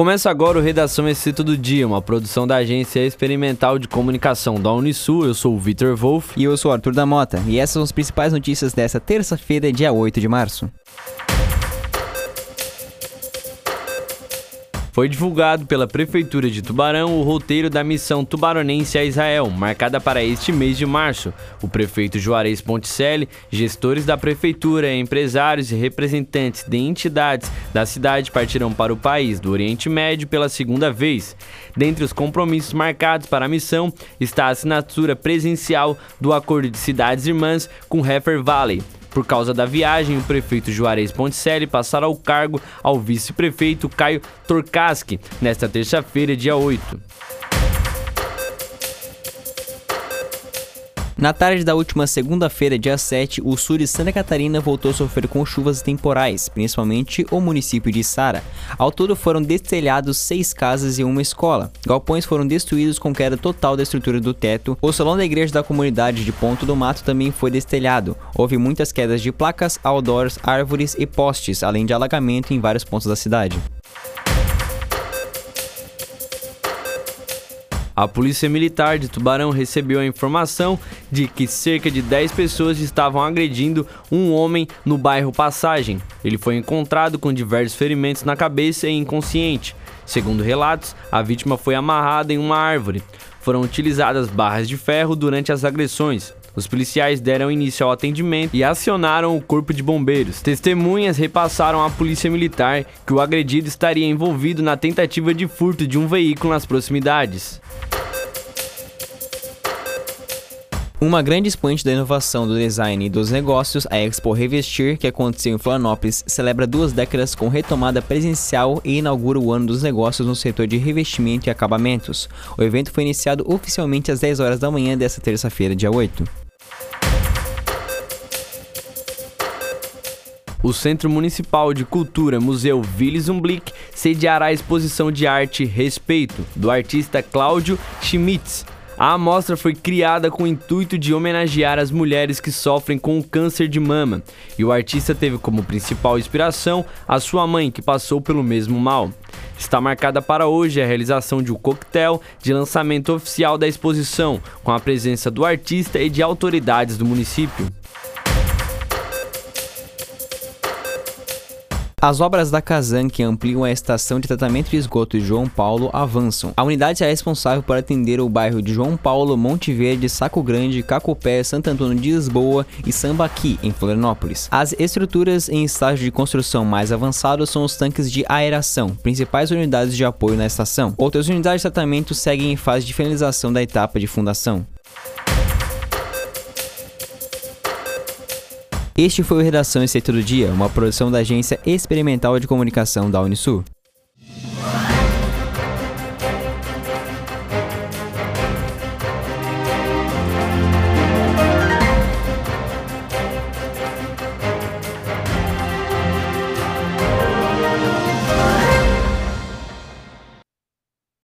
Começa agora o Redação Excito do Dia, uma produção da Agência Experimental de Comunicação da Unisul. Eu sou o Vitor Wolff. E eu sou o Arthur da Mota. E essas são as principais notícias desta terça-feira, dia 8 de março. Foi divulgado pela Prefeitura de Tubarão o roteiro da missão tubaronense a Israel, marcada para este mês de março. O prefeito Juarez Ponticelli, gestores da Prefeitura, empresários e representantes de entidades da cidade partirão para o país do Oriente Médio pela segunda vez. Dentre os compromissos marcados para a missão está a assinatura presencial do Acordo de Cidades Irmãs com Heifer Valley. Por causa da viagem, o prefeito Juarez Ponticelli passará o cargo ao vice-prefeito Caio Torkaschi nesta terça-feira, dia 8. Na tarde da última segunda-feira, dia 7, o sul de Santa Catarina voltou a sofrer com chuvas temporais, principalmente o município de Sara. Ao todo foram destelhados seis casas e uma escola. Galpões foram destruídos com queda total da estrutura do teto. O salão da igreja da comunidade de Ponto do Mato também foi destelhado. Houve muitas quedas de placas, outdoors, árvores e postes, além de alagamento em vários pontos da cidade. A Polícia Militar de Tubarão recebeu a informação de que cerca de 10 pessoas estavam agredindo um homem no bairro Passagem. Ele foi encontrado com diversos ferimentos na cabeça e inconsciente. Segundo relatos, a vítima foi amarrada em uma árvore. Foram utilizadas barras de ferro durante as agressões. Os policiais deram início ao atendimento e acionaram o corpo de bombeiros. Testemunhas repassaram à polícia militar que o agredido estaria envolvido na tentativa de furto de um veículo nas proximidades. Uma grande expoente da inovação do design e dos negócios, a Expo Revestir, que aconteceu em Florianópolis, celebra duas décadas com retomada presencial e inaugura o ano dos negócios no setor de revestimento e acabamentos. O evento foi iniciado oficialmente às 10 horas da manhã desta terça-feira, dia 8. O Centro Municipal de Cultura Museu Willis Umblick sediará a exposição de arte Respeito, do artista Cláudio Schmitz, a amostra foi criada com o intuito de homenagear as mulheres que sofrem com o câncer de mama, e o artista teve como principal inspiração a sua mãe, que passou pelo mesmo mal. Está marcada para hoje a realização de um coquetel de lançamento oficial da exposição, com a presença do artista e de autoridades do município. As obras da Casan que ampliam a estação de tratamento de esgoto de João Paulo avançam. A unidade é responsável por atender o bairro de João Paulo, Monte Verde, Saco Grande, Cacupé, Santo Antônio de Lisboa e Sambaqui, em Florianópolis. As estruturas em estágio de construção mais avançado são os tanques de aeração, principais unidades de apoio na estação. Outras unidades de tratamento seguem em fase de finalização da etapa de fundação. Este foi o Redação Esse do Dia, uma produção da Agência Experimental de Comunicação da Unisul.